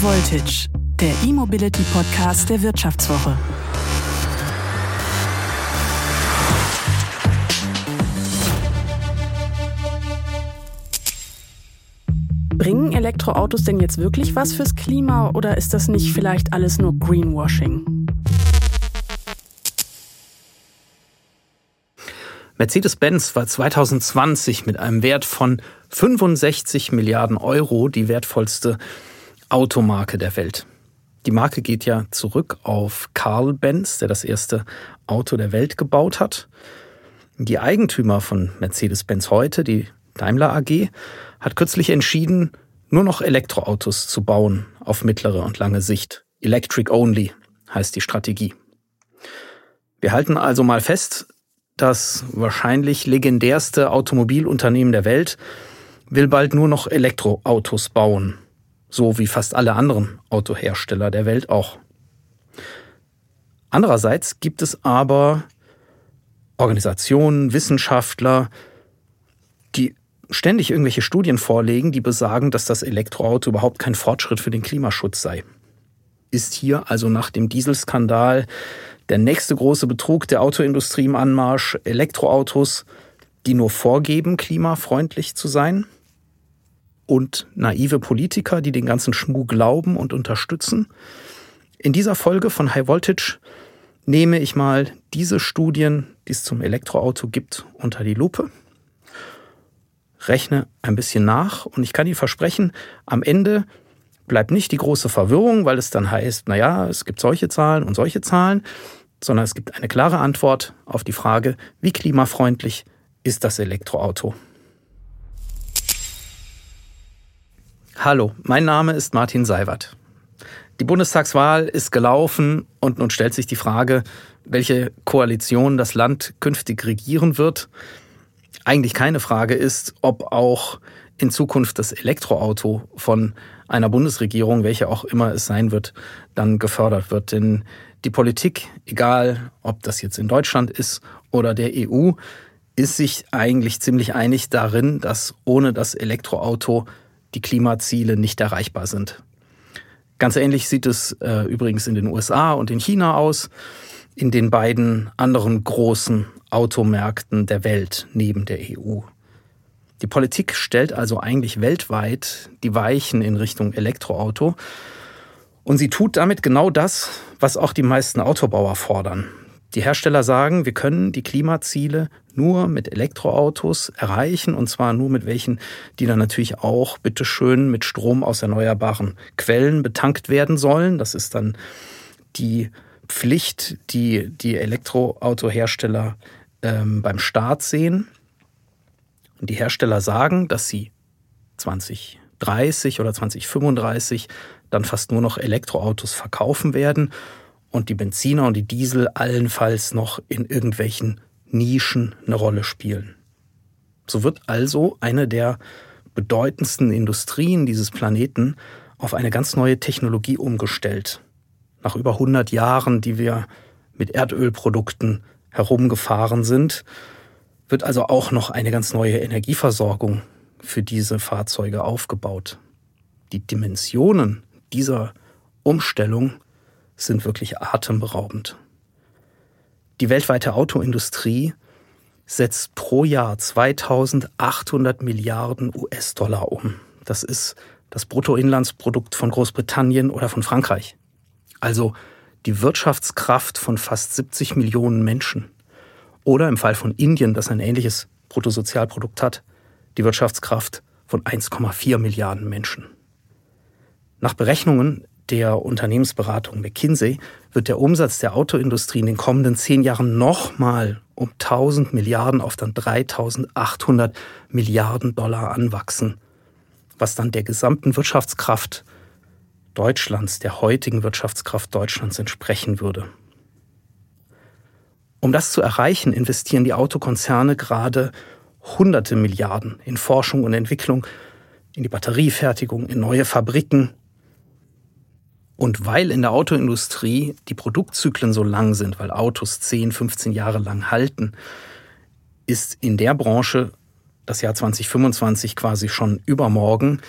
Voltage, der E-Mobility Podcast der Wirtschaftswoche. Bringen Elektroautos denn jetzt wirklich was fürs Klima oder ist das nicht vielleicht alles nur Greenwashing? Mercedes-Benz war 2020 mit einem Wert von 65 Milliarden Euro die wertvollste Automarke der Welt. Die Marke geht ja zurück auf Carl Benz, der das erste Auto der Welt gebaut hat. Die Eigentümer von Mercedes-Benz heute, die Daimler AG, hat kürzlich entschieden, nur noch Elektroautos zu bauen auf mittlere und lange Sicht. Electric Only heißt die Strategie. Wir halten also mal fest, das wahrscheinlich legendärste Automobilunternehmen der Welt will bald nur noch Elektroautos bauen, so wie fast alle anderen Autohersteller der Welt auch. Andererseits gibt es aber Organisationen, Wissenschaftler, die ständig irgendwelche Studien vorlegen, die besagen, dass das Elektroauto überhaupt kein Fortschritt für den Klimaschutz sei. Ist hier also nach dem Dieselskandal der nächste große Betrug der Autoindustrie im Anmarsch, Elektroautos, die nur vorgeben, klimafreundlich zu sein. Und naive Politiker, die den ganzen Schmuh glauben und unterstützen. In dieser Folge von High Voltage nehme ich mal diese Studien, die es zum Elektroauto gibt, unter die Lupe, rechne ein bisschen nach und ich kann Ihnen versprechen, am Ende bleibt nicht die große Verwirrung, weil es dann heißt, naja, es gibt solche Zahlen und solche Zahlen, sondern es gibt eine klare Antwort auf die Frage, wie klimafreundlich ist das Elektroauto? Hallo, mein Name ist Martin Seiwert. Die Bundestagswahl ist gelaufen und nun stellt sich die Frage, welche Koalition das Land künftig regieren wird. Eigentlich keine Frage ist, ob auch in Zukunft das Elektroauto von einer Bundesregierung, welche auch immer es sein wird, dann gefördert wird. Denn die Politik, egal ob das jetzt in Deutschland ist oder der EU, ist sich eigentlich ziemlich einig darin, dass ohne das Elektroauto die Klimaziele nicht erreichbar sind. Ganz ähnlich sieht es äh, übrigens in den USA und in China aus, in den beiden anderen großen Automärkten der Welt neben der EU. Die Politik stellt also eigentlich weltweit die Weichen in Richtung Elektroauto. Und sie tut damit genau das, was auch die meisten Autobauer fordern. Die Hersteller sagen, wir können die Klimaziele nur mit Elektroautos erreichen und zwar nur mit welchen, die dann natürlich auch bitteschön mit Strom aus erneuerbaren Quellen betankt werden sollen. Das ist dann die Pflicht, die die Elektroautohersteller ähm, beim Start sehen. Und die Hersteller sagen, dass sie 2030 oder 2035 dann fast nur noch Elektroautos verkaufen werden und die Benziner und die Diesel allenfalls noch in irgendwelchen Nischen eine Rolle spielen. So wird also eine der bedeutendsten Industrien dieses Planeten auf eine ganz neue Technologie umgestellt. Nach über 100 Jahren, die wir mit Erdölprodukten herumgefahren sind, wird also auch noch eine ganz neue Energieversorgung für diese Fahrzeuge aufgebaut. Die Dimensionen dieser Umstellung sind wirklich atemberaubend. Die weltweite Autoindustrie setzt pro Jahr 2800 Milliarden US-Dollar um. Das ist das Bruttoinlandsprodukt von Großbritannien oder von Frankreich. Also die Wirtschaftskraft von fast 70 Millionen Menschen. Oder im Fall von Indien, das ein ähnliches Bruttosozialprodukt hat, die Wirtschaftskraft von 1,4 Milliarden Menschen. Nach Berechnungen der Unternehmensberatung McKinsey wird der Umsatz der Autoindustrie in den kommenden zehn Jahren nochmal um 1000 Milliarden auf dann 3800 Milliarden Dollar anwachsen, was dann der gesamten Wirtschaftskraft Deutschlands, der heutigen Wirtschaftskraft Deutschlands entsprechen würde. Um das zu erreichen, investieren die Autokonzerne gerade hunderte Milliarden in Forschung und Entwicklung, in die Batteriefertigung, in neue Fabriken, und weil in der Autoindustrie die Produktzyklen so lang sind, weil Autos 10, 15 Jahre lang halten, ist in der Branche das Jahr 2025 quasi schon übermorgen.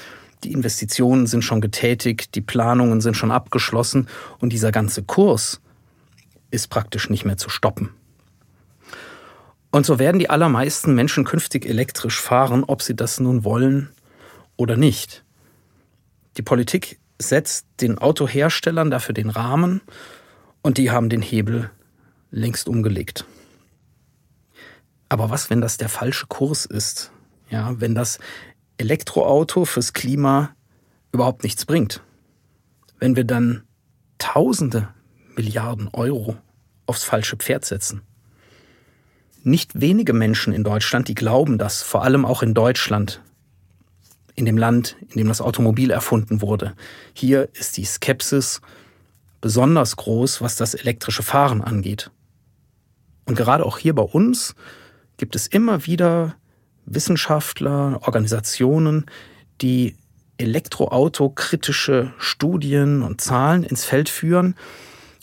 Die Investitionen sind schon getätigt, die Planungen sind schon abgeschlossen und dieser ganze Kurs ist praktisch nicht mehr zu stoppen. Und so werden die allermeisten Menschen künftig elektrisch fahren, ob sie das nun wollen oder nicht. Die Politik setzt den Autoherstellern dafür den Rahmen und die haben den Hebel längst umgelegt. Aber was, wenn das der falsche Kurs ist? Ja, wenn das Elektroauto fürs Klima überhaupt nichts bringt? Wenn wir dann Tausende Milliarden Euro aufs falsche Pferd setzen? Nicht wenige Menschen in Deutschland, die glauben das, vor allem auch in Deutschland, in dem Land, in dem das Automobil erfunden wurde. Hier ist die Skepsis besonders groß, was das elektrische Fahren angeht. Und gerade auch hier bei uns gibt es immer wieder Wissenschaftler, Organisationen, die elektroauto-kritische Studien und Zahlen ins Feld führen,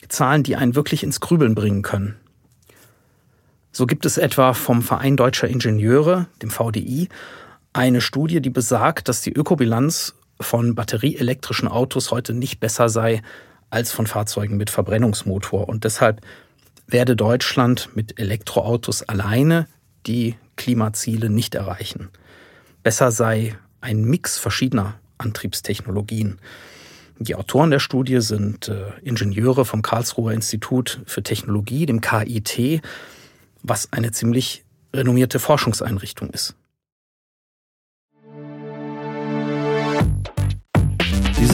Zahlen, die einen wirklich ins Grübeln bringen können. So gibt es etwa vom Verein Deutscher Ingenieure, dem VDI, eine Studie, die besagt, dass die Ökobilanz von batterieelektrischen Autos heute nicht besser sei als von Fahrzeugen mit Verbrennungsmotor. Und deshalb werde Deutschland mit Elektroautos alleine die Klimaziele nicht erreichen. Besser sei ein Mix verschiedener Antriebstechnologien. Die Autoren der Studie sind äh, Ingenieure vom Karlsruher Institut für Technologie, dem KIT, was eine ziemlich renommierte Forschungseinrichtung ist.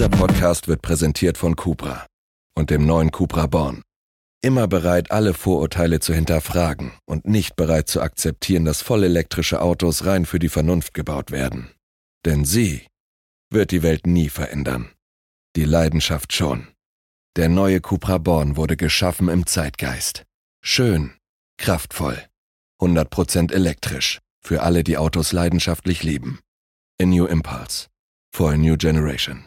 Dieser Podcast wird präsentiert von Cupra und dem neuen Cupra Born. Immer bereit, alle Vorurteile zu hinterfragen und nicht bereit zu akzeptieren, dass vollelektrische Autos rein für die Vernunft gebaut werden. Denn sie wird die Welt nie verändern. Die Leidenschaft schon. Der neue Cupra Born wurde geschaffen im Zeitgeist. Schön, kraftvoll, 100% elektrisch, für alle, die Autos leidenschaftlich lieben. A New Impulse. For a New Generation.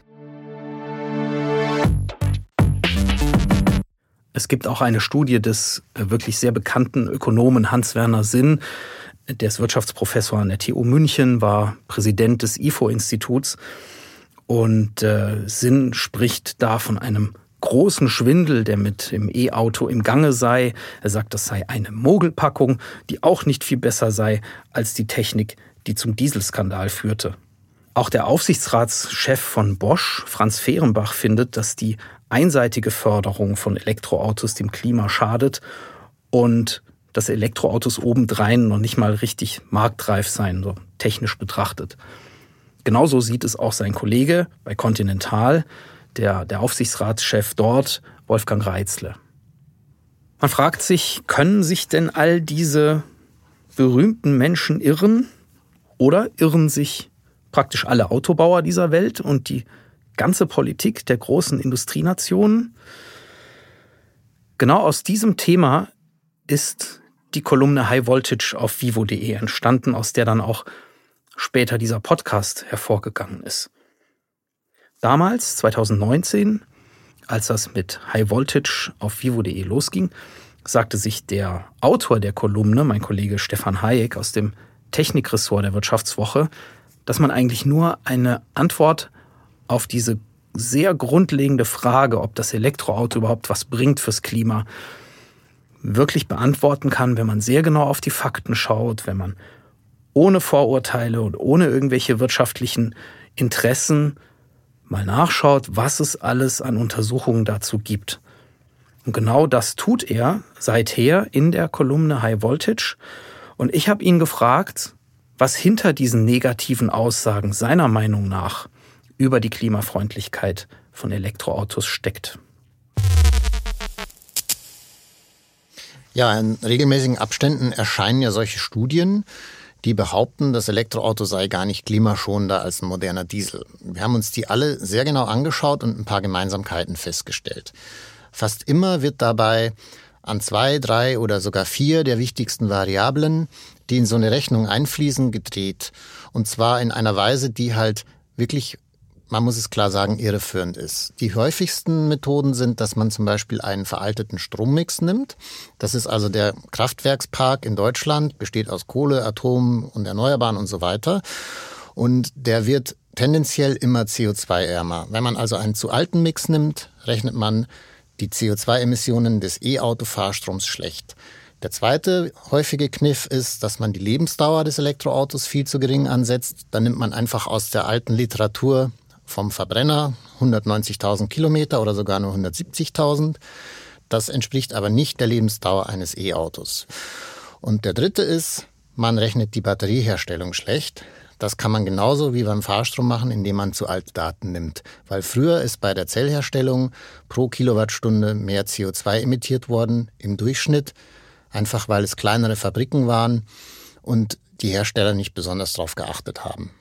Es gibt auch eine Studie des äh, wirklich sehr bekannten Ökonomen Hans-Werner Sinn, der ist Wirtschaftsprofessor an der TU München, war Präsident des IFO-Instituts und äh, Sinn spricht da von einem großen Schwindel, der mit dem E-Auto im Gange sei. Er sagt, das sei eine Mogelpackung, die auch nicht viel besser sei als die Technik, die zum Dieselskandal führte. Auch der Aufsichtsratschef von Bosch, Franz Fehrenbach, findet, dass die einseitige Förderung von Elektroautos dem Klima schadet und dass Elektroautos obendrein noch nicht mal richtig marktreif seien, so technisch betrachtet. Genauso sieht es auch sein Kollege bei Continental, der, der Aufsichtsratschef dort, Wolfgang Reitzle. Man fragt sich, können sich denn all diese berühmten Menschen irren oder irren sich praktisch alle Autobauer dieser Welt und die ganze Politik der großen Industrienationen? Genau aus diesem Thema ist die Kolumne High Voltage auf vivo.de entstanden, aus der dann auch später dieser Podcast hervorgegangen ist. Damals, 2019, als das mit High Voltage auf vivo.de losging, sagte sich der Autor der Kolumne, mein Kollege Stefan Hayek aus dem Technikressort der Wirtschaftswoche, dass man eigentlich nur eine Antwort auf diese sehr grundlegende Frage, ob das Elektroauto überhaupt was bringt fürs Klima, wirklich beantworten kann, wenn man sehr genau auf die Fakten schaut, wenn man ohne Vorurteile und ohne irgendwelche wirtschaftlichen Interessen mal nachschaut, was es alles an Untersuchungen dazu gibt. Und genau das tut er seither in der Kolumne High Voltage. Und ich habe ihn gefragt, was hinter diesen negativen Aussagen seiner Meinung nach über die Klimafreundlichkeit von Elektroautos steckt. Ja, in regelmäßigen Abständen erscheinen ja solche Studien, die behaupten, das Elektroauto sei gar nicht klimaschonender als ein moderner Diesel. Wir haben uns die alle sehr genau angeschaut und ein paar Gemeinsamkeiten festgestellt. Fast immer wird dabei an zwei, drei oder sogar vier der wichtigsten Variablen, die in so eine Rechnung einfließen, gedreht. Und zwar in einer Weise, die halt wirklich man muss es klar sagen, irreführend ist. Die häufigsten Methoden sind, dass man zum Beispiel einen veralteten Strommix nimmt. Das ist also der Kraftwerkspark in Deutschland, besteht aus Kohle, Atom und Erneuerbaren und so weiter. Und der wird tendenziell immer CO2-ärmer. Wenn man also einen zu alten Mix nimmt, rechnet man die CO2-Emissionen des E-Auto-Fahrstroms schlecht. Der zweite häufige Kniff ist, dass man die Lebensdauer des Elektroautos viel zu gering ansetzt. Dann nimmt man einfach aus der alten Literatur vom Verbrenner 190.000 Kilometer oder sogar nur 170.000. Das entspricht aber nicht der Lebensdauer eines E-Autos. Und der dritte ist, man rechnet die Batterieherstellung schlecht. Das kann man genauso wie beim Fahrstrom machen, indem man zu alte Daten nimmt. Weil früher ist bei der Zellherstellung pro Kilowattstunde mehr CO2 emittiert worden im Durchschnitt, einfach weil es kleinere Fabriken waren und die Hersteller nicht besonders darauf geachtet haben.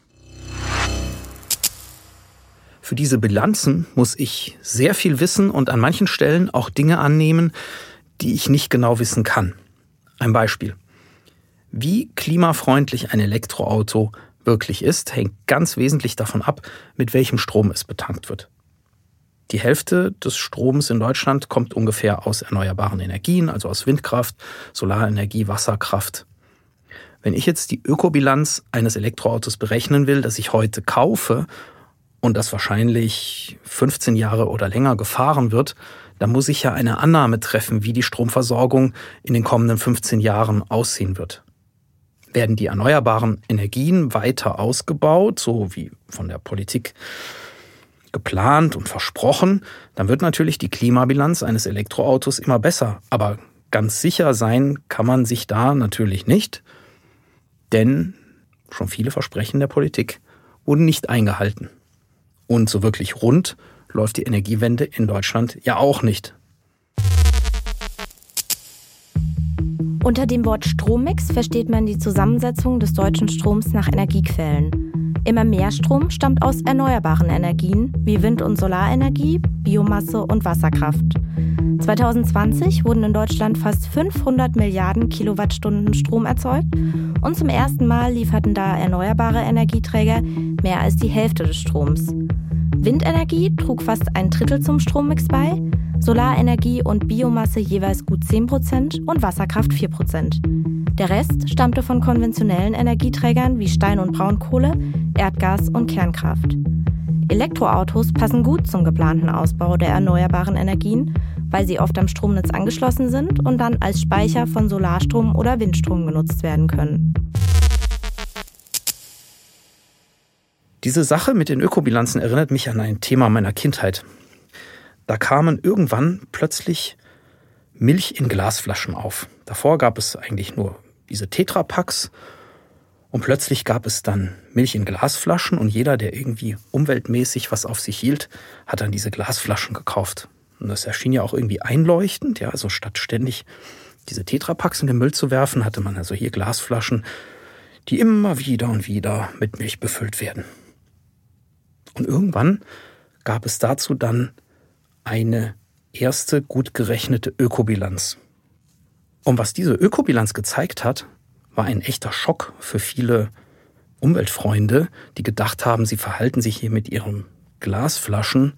Für diese Bilanzen muss ich sehr viel wissen und an manchen Stellen auch Dinge annehmen, die ich nicht genau wissen kann. Ein Beispiel. Wie klimafreundlich ein Elektroauto wirklich ist, hängt ganz wesentlich davon ab, mit welchem Strom es betankt wird. Die Hälfte des Stroms in Deutschland kommt ungefähr aus erneuerbaren Energien, also aus Windkraft, Solarenergie, Wasserkraft. Wenn ich jetzt die Ökobilanz eines Elektroautos berechnen will, das ich heute kaufe und das wahrscheinlich 15 Jahre oder länger gefahren wird, dann muss ich ja eine Annahme treffen, wie die Stromversorgung in den kommenden 15 Jahren aussehen wird werden die erneuerbaren Energien weiter ausgebaut, so wie von der Politik geplant und versprochen, dann wird natürlich die Klimabilanz eines Elektroautos immer besser. Aber ganz sicher sein kann man sich da natürlich nicht, denn schon viele Versprechen der Politik wurden nicht eingehalten. Und so wirklich rund läuft die Energiewende in Deutschland ja auch nicht. Unter dem Wort Strommix versteht man die Zusammensetzung des deutschen Stroms nach Energiequellen. Immer mehr Strom stammt aus erneuerbaren Energien wie Wind- und Solarenergie, Biomasse und Wasserkraft. 2020 wurden in Deutschland fast 500 Milliarden Kilowattstunden Strom erzeugt und zum ersten Mal lieferten da erneuerbare Energieträger mehr als die Hälfte des Stroms. Windenergie trug fast ein Drittel zum Strommix bei, Solarenergie und Biomasse jeweils gut 10% und Wasserkraft 4%. Der Rest stammte von konventionellen Energieträgern wie Stein- und Braunkohle, Erdgas und Kernkraft. Elektroautos passen gut zum geplanten Ausbau der erneuerbaren Energien, weil sie oft am Stromnetz angeschlossen sind und dann als Speicher von Solarstrom oder Windstrom genutzt werden können. Diese Sache mit den Ökobilanzen erinnert mich an ein Thema meiner Kindheit. Da kamen irgendwann plötzlich Milch in Glasflaschen auf. Davor gab es eigentlich nur diese Tetrapacks und plötzlich gab es dann Milch in Glasflaschen und jeder, der irgendwie umweltmäßig was auf sich hielt, hat dann diese Glasflaschen gekauft. Und das erschien ja auch irgendwie einleuchtend, ja, also statt ständig diese Tetrapacks in den Müll zu werfen, hatte man also hier Glasflaschen, die immer wieder und wieder mit Milch befüllt werden. Und irgendwann gab es dazu dann eine erste gut gerechnete Ökobilanz. Und was diese Ökobilanz gezeigt hat, war ein echter Schock für viele Umweltfreunde, die gedacht haben, sie verhalten sich hier mit ihren Glasflaschen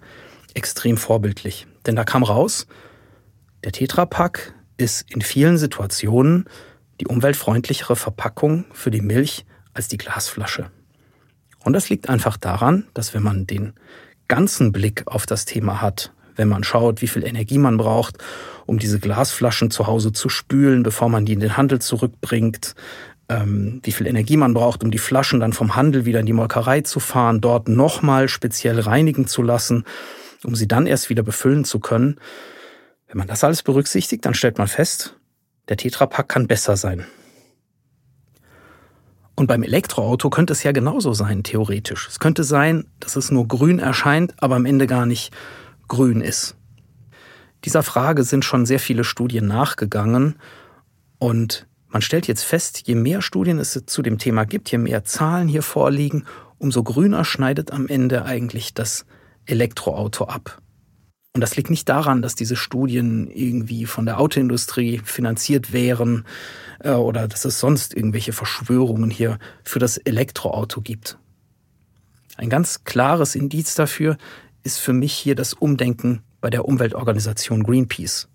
extrem vorbildlich. Denn da kam raus, der Tetrapack ist in vielen Situationen die umweltfreundlichere Verpackung für die Milch als die Glasflasche. Und das liegt einfach daran, dass wenn man den ganzen Blick auf das Thema hat, wenn man schaut, wie viel Energie man braucht, um diese Glasflaschen zu Hause zu spülen, bevor man die in den Handel zurückbringt, ähm, wie viel Energie man braucht, um die Flaschen dann vom Handel wieder in die Molkerei zu fahren, dort nochmal speziell reinigen zu lassen, um sie dann erst wieder befüllen zu können. Wenn man das alles berücksichtigt, dann stellt man fest, der Tetrapack kann besser sein. Und beim Elektroauto könnte es ja genauso sein, theoretisch. Es könnte sein, dass es nur grün erscheint, aber am Ende gar nicht grün ist. Dieser Frage sind schon sehr viele Studien nachgegangen und man stellt jetzt fest, je mehr Studien es zu dem Thema gibt, je mehr Zahlen hier vorliegen, umso grüner schneidet am Ende eigentlich das Elektroauto ab. Und das liegt nicht daran, dass diese Studien irgendwie von der Autoindustrie finanziert wären äh, oder dass es sonst irgendwelche Verschwörungen hier für das Elektroauto gibt. Ein ganz klares Indiz dafür ist für mich hier das Umdenken bei der Umweltorganisation Greenpeace.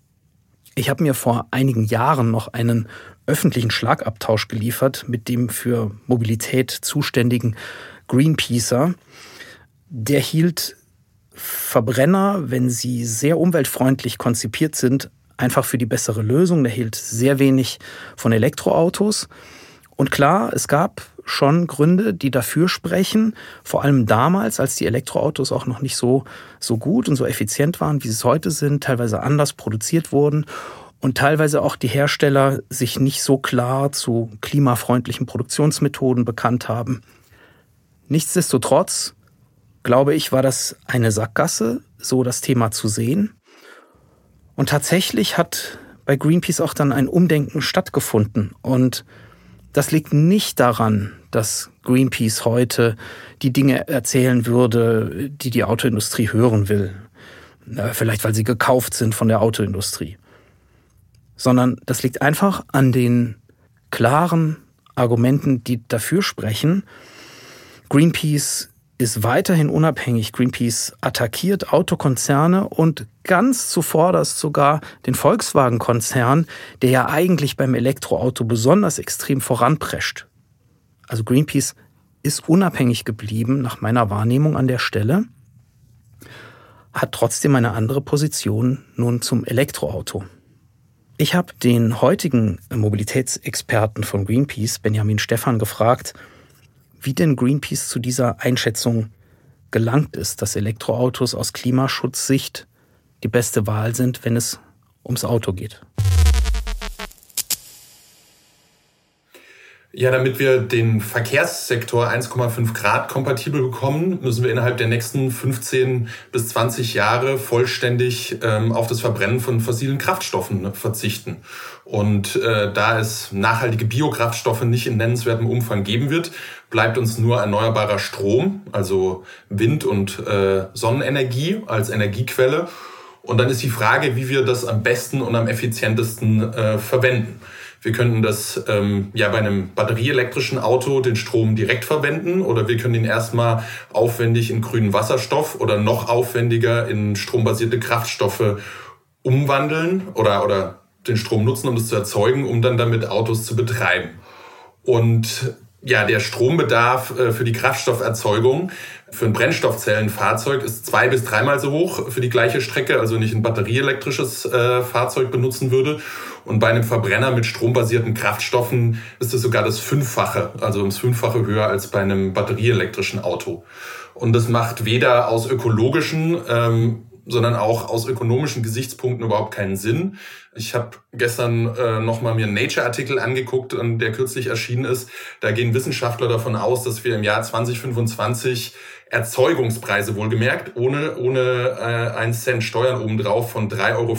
Ich habe mir vor einigen Jahren noch einen öffentlichen Schlagabtausch geliefert mit dem für Mobilität zuständigen Greenpeacer. der hielt Verbrenner, wenn sie sehr umweltfreundlich konzipiert sind, einfach für die bessere Lösung. Der hielt sehr wenig von Elektroautos. Und klar, es gab schon Gründe, die dafür sprechen, vor allem damals, als die Elektroautos auch noch nicht so, so gut und so effizient waren, wie sie es heute sind, teilweise anders produziert wurden und teilweise auch die Hersteller sich nicht so klar zu klimafreundlichen Produktionsmethoden bekannt haben. Nichtsdestotrotz, glaube ich, war das eine Sackgasse, so das Thema zu sehen. Und tatsächlich hat bei Greenpeace auch dann ein Umdenken stattgefunden. Und das liegt nicht daran, dass Greenpeace heute die Dinge erzählen würde, die die Autoindustrie hören will. Vielleicht weil sie gekauft sind von der Autoindustrie. Sondern das liegt einfach an den klaren Argumenten, die dafür sprechen. Greenpeace ist weiterhin unabhängig. Greenpeace attackiert Autokonzerne und ganz zuvorderst sogar den Volkswagen-Konzern, der ja eigentlich beim Elektroauto besonders extrem voranprescht. Also Greenpeace ist unabhängig geblieben nach meiner Wahrnehmung an der Stelle, hat trotzdem eine andere Position nun zum Elektroauto. Ich habe den heutigen Mobilitätsexperten von Greenpeace, Benjamin Stephan, gefragt, wie denn Greenpeace zu dieser Einschätzung gelangt ist, dass Elektroautos aus Klimaschutzsicht die beste Wahl sind, wenn es ums Auto geht. Ja, damit wir den Verkehrssektor 1,5 Grad kompatibel bekommen, müssen wir innerhalb der nächsten 15 bis 20 Jahre vollständig ähm, auf das Verbrennen von fossilen Kraftstoffen verzichten. Und äh, da es nachhaltige Biokraftstoffe nicht in nennenswertem Umfang geben wird, bleibt uns nur erneuerbarer Strom, also Wind- und äh, Sonnenenergie als Energiequelle. Und dann ist die Frage, wie wir das am besten und am effizientesten äh, verwenden. Wir könnten das ähm, ja bei einem batterieelektrischen Auto den Strom direkt verwenden oder wir können ihn erstmal aufwendig in grünen Wasserstoff oder noch aufwendiger in strombasierte Kraftstoffe umwandeln oder, oder den Strom nutzen, um das zu erzeugen, um dann damit Autos zu betreiben. Und ja, der Strombedarf äh, für die Kraftstofferzeugung für ein Brennstoffzellenfahrzeug ist zwei bis dreimal so hoch für die gleiche Strecke, also nicht ein batterieelektrisches äh, Fahrzeug benutzen würde. Und bei einem Verbrenner mit strombasierten Kraftstoffen ist es sogar das Fünffache, also ums Fünffache höher als bei einem batterieelektrischen Auto. Und das macht weder aus ökologischen ähm, sondern auch aus ökonomischen Gesichtspunkten überhaupt keinen Sinn. Ich habe gestern äh, nochmal mir einen Nature-Artikel angeguckt, der kürzlich erschienen ist. Da gehen Wissenschaftler davon aus, dass wir im Jahr 2025 Erzeugungspreise wohlgemerkt, ohne, ohne äh, einen Cent Steuern obendrauf von 3,50 Euro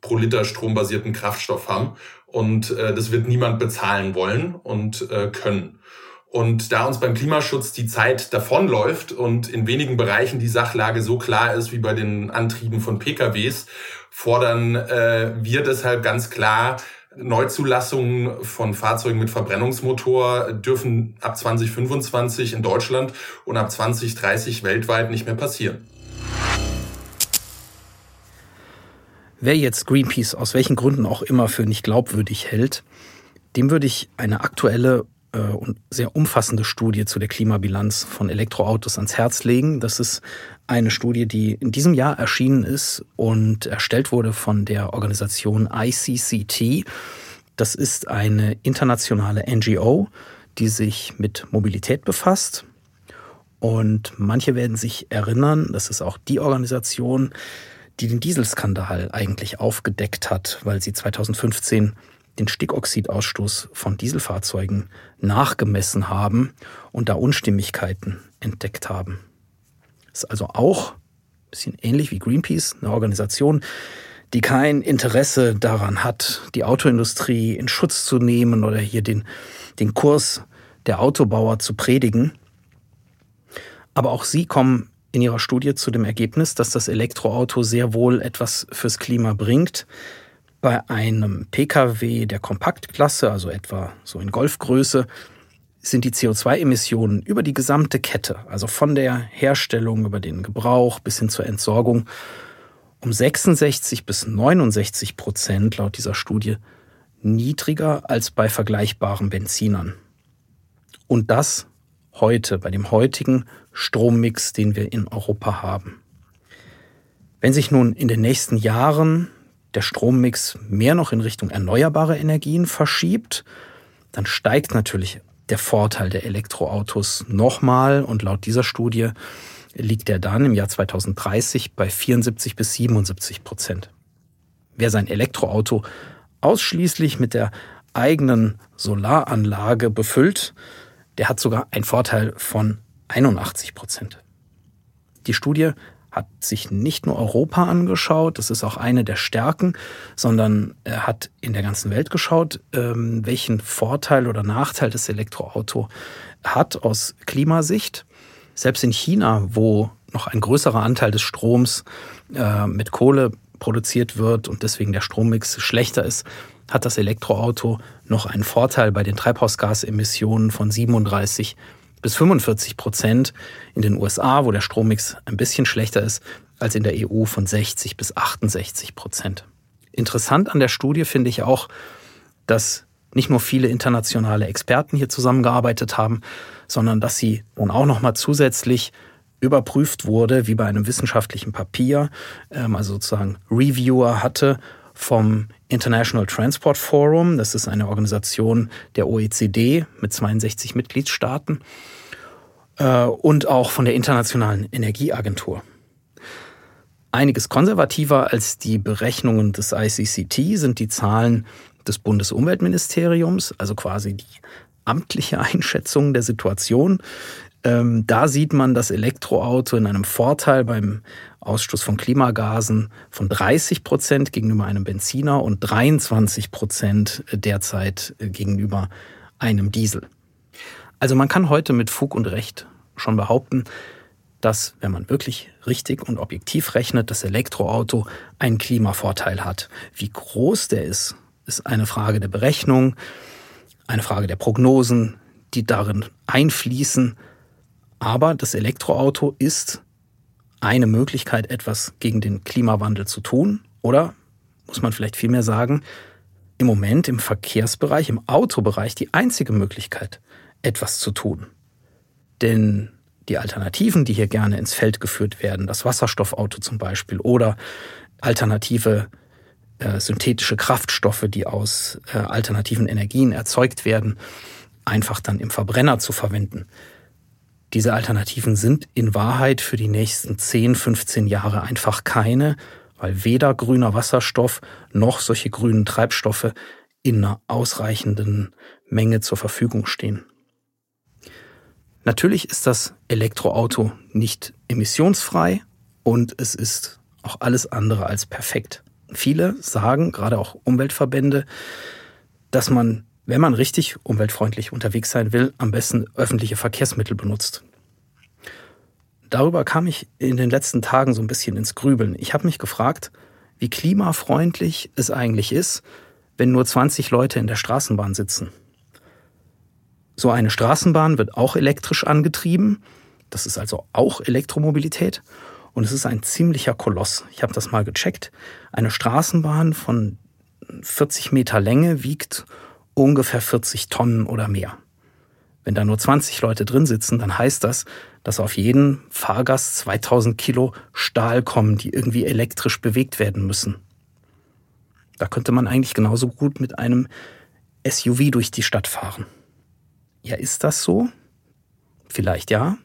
pro Liter strombasierten Kraftstoff haben. Und äh, das wird niemand bezahlen wollen und äh, können. Und da uns beim Klimaschutz die Zeit davonläuft und in wenigen Bereichen die Sachlage so klar ist wie bei den Antrieben von PKWs, fordern äh, wir deshalb ganz klar, Neuzulassungen von Fahrzeugen mit Verbrennungsmotor dürfen ab 2025 in Deutschland und ab 2030 weltweit nicht mehr passieren. Wer jetzt Greenpeace aus welchen Gründen auch immer für nicht glaubwürdig hält, dem würde ich eine aktuelle und sehr umfassende Studie zu der Klimabilanz von Elektroautos ans Herz legen. Das ist eine Studie, die in diesem Jahr erschienen ist und erstellt wurde von der Organisation ICCT. Das ist eine internationale NGO, die sich mit Mobilität befasst. Und manche werden sich erinnern, das ist auch die Organisation, die den Dieselskandal eigentlich aufgedeckt hat, weil sie 2015 den Stickoxidausstoß von Dieselfahrzeugen nachgemessen haben und da Unstimmigkeiten entdeckt haben. Das ist also auch ein bisschen ähnlich wie Greenpeace, eine Organisation, die kein Interesse daran hat, die Autoindustrie in Schutz zu nehmen oder hier den, den Kurs der Autobauer zu predigen. Aber auch sie kommen in ihrer Studie zu dem Ergebnis, dass das Elektroauto sehr wohl etwas fürs Klima bringt, bei einem Pkw der Kompaktklasse, also etwa so in Golfgröße, sind die CO2-Emissionen über die gesamte Kette, also von der Herstellung über den Gebrauch bis hin zur Entsorgung, um 66 bis 69 Prozent laut dieser Studie niedriger als bei vergleichbaren Benzinern. Und das heute, bei dem heutigen Strommix, den wir in Europa haben. Wenn sich nun in den nächsten Jahren der Strommix mehr noch in Richtung erneuerbare Energien verschiebt, dann steigt natürlich der Vorteil der Elektroautos nochmal und laut dieser Studie liegt er dann im Jahr 2030 bei 74 bis 77 Prozent. Wer sein Elektroauto ausschließlich mit der eigenen Solaranlage befüllt, der hat sogar einen Vorteil von 81 Prozent. Die Studie hat sich nicht nur Europa angeschaut, das ist auch eine der Stärken, sondern er hat in der ganzen Welt geschaut, ähm, welchen Vorteil oder Nachteil das Elektroauto hat aus Klimasicht. Selbst in China, wo noch ein größerer Anteil des Stroms äh, mit Kohle produziert wird und deswegen der Strommix schlechter ist, hat das Elektroauto noch einen Vorteil bei den Treibhausgasemissionen von 37 bis 45 Prozent. In den USA, wo der Strommix ein bisschen schlechter ist, als in der EU von 60 bis 68 Prozent. Interessant an der Studie finde ich auch, dass nicht nur viele internationale Experten hier zusammengearbeitet haben, sondern dass sie nun auch noch mal zusätzlich überprüft wurde, wie bei einem wissenschaftlichen Papier, ähm, also sozusagen Reviewer hatte vom International Transport Forum. Das ist eine Organisation der OECD mit 62 Mitgliedstaaten und auch von der Internationalen Energieagentur. Einiges konservativer als die Berechnungen des ICCT sind die Zahlen des Bundesumweltministeriums, also quasi die amtliche Einschätzung der Situation. Ähm, da sieht man das Elektroauto in einem Vorteil beim Ausstoß von Klimagasen von 30 Prozent gegenüber einem Benziner und 23 Prozent derzeit gegenüber einem Diesel. Also man kann heute mit Fug und Recht schon behaupten, dass, wenn man wirklich richtig und objektiv rechnet, das Elektroauto einen Klimavorteil hat. Wie groß der ist, ist eine Frage der Berechnung, eine Frage der Prognosen, die darin einfließen. Aber das Elektroauto ist eine Möglichkeit, etwas gegen den Klimawandel zu tun. Oder muss man vielleicht vielmehr sagen, im Moment im Verkehrsbereich, im Autobereich die einzige Möglichkeit, etwas zu tun. Denn die Alternativen, die hier gerne ins Feld geführt werden, das Wasserstoffauto zum Beispiel oder alternative äh, synthetische Kraftstoffe, die aus äh, alternativen Energien erzeugt werden, einfach dann im Verbrenner zu verwenden, diese Alternativen sind in Wahrheit für die nächsten 10, 15 Jahre einfach keine, weil weder grüner Wasserstoff noch solche grünen Treibstoffe in einer ausreichenden Menge zur Verfügung stehen. Natürlich ist das Elektroauto nicht emissionsfrei und es ist auch alles andere als perfekt. Viele sagen, gerade auch Umweltverbände, dass man wenn man richtig umweltfreundlich unterwegs sein will, am besten öffentliche Verkehrsmittel benutzt. Darüber kam ich in den letzten Tagen so ein bisschen ins Grübeln. Ich habe mich gefragt, wie klimafreundlich es eigentlich ist, wenn nur 20 Leute in der Straßenbahn sitzen. So eine Straßenbahn wird auch elektrisch angetrieben. Das ist also auch Elektromobilität. Und es ist ein ziemlicher Koloss. Ich habe das mal gecheckt. Eine Straßenbahn von 40 Meter Länge wiegt ungefähr 40 Tonnen oder mehr. Wenn da nur 20 Leute drin sitzen, dann heißt das, dass auf jeden Fahrgast 2000 Kilo Stahl kommen, die irgendwie elektrisch bewegt werden müssen. Da könnte man eigentlich genauso gut mit einem SUV durch die Stadt fahren. Ja, ist das so? Vielleicht ja,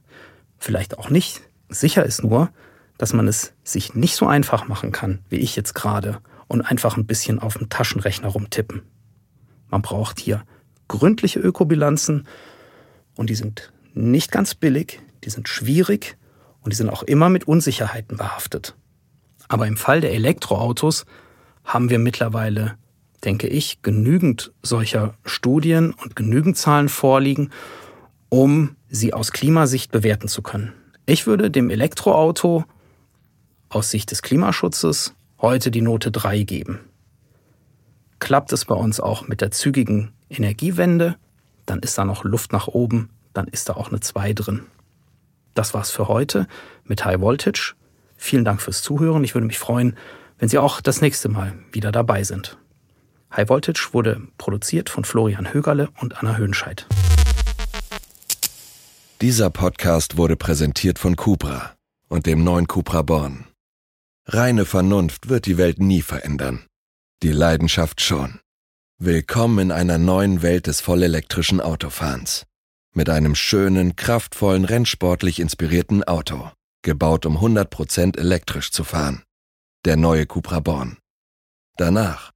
vielleicht auch nicht. Sicher ist nur, dass man es sich nicht so einfach machen kann, wie ich jetzt gerade, und einfach ein bisschen auf dem Taschenrechner rumtippen. Man braucht hier gründliche Ökobilanzen und die sind nicht ganz billig, die sind schwierig und die sind auch immer mit Unsicherheiten behaftet. Aber im Fall der Elektroautos haben wir mittlerweile, denke ich, genügend solcher Studien und genügend Zahlen vorliegen, um sie aus Klimasicht bewerten zu können. Ich würde dem Elektroauto aus Sicht des Klimaschutzes heute die Note 3 geben. Klappt es bei uns auch mit der zügigen Energiewende, dann ist da noch Luft nach oben, dann ist da auch eine 2 drin. Das war's für heute mit High Voltage. Vielen Dank fürs Zuhören. Ich würde mich freuen, wenn Sie auch das nächste Mal wieder dabei sind. High Voltage wurde produziert von Florian Högerle und Anna Höhnscheid. Dieser Podcast wurde präsentiert von Cupra und dem neuen Cupra Born. Reine Vernunft wird die Welt nie verändern. Die Leidenschaft schon. Willkommen in einer neuen Welt des vollelektrischen Autofahrens. Mit einem schönen, kraftvollen, rennsportlich inspirierten Auto. Gebaut um 100% elektrisch zu fahren. Der neue Cupra Born. Danach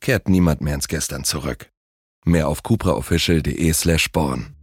kehrt niemand mehr ins Gestern zurück. Mehr auf cupraofficial.de slash born.